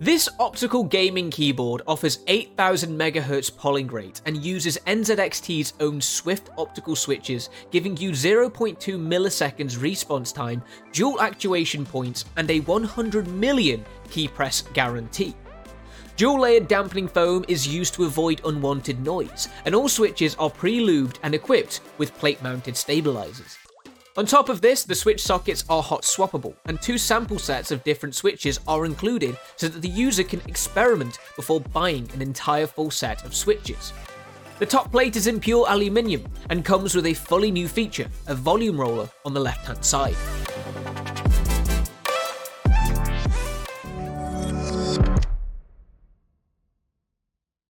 This optical gaming keyboard offers 8000 MHz polling rate and uses NZXT's own Swift optical switches, giving you 0.2 milliseconds response time, dual actuation points, and a 100 million key press guarantee. Dual layered dampening foam is used to avoid unwanted noise, and all switches are pre lubed and equipped with plate mounted stabilizers. On top of this, the switch sockets are hot swappable, and two sample sets of different switches are included so that the user can experiment before buying an entire full set of switches. The top plate is in pure aluminium and comes with a fully new feature, a volume roller on the left hand side.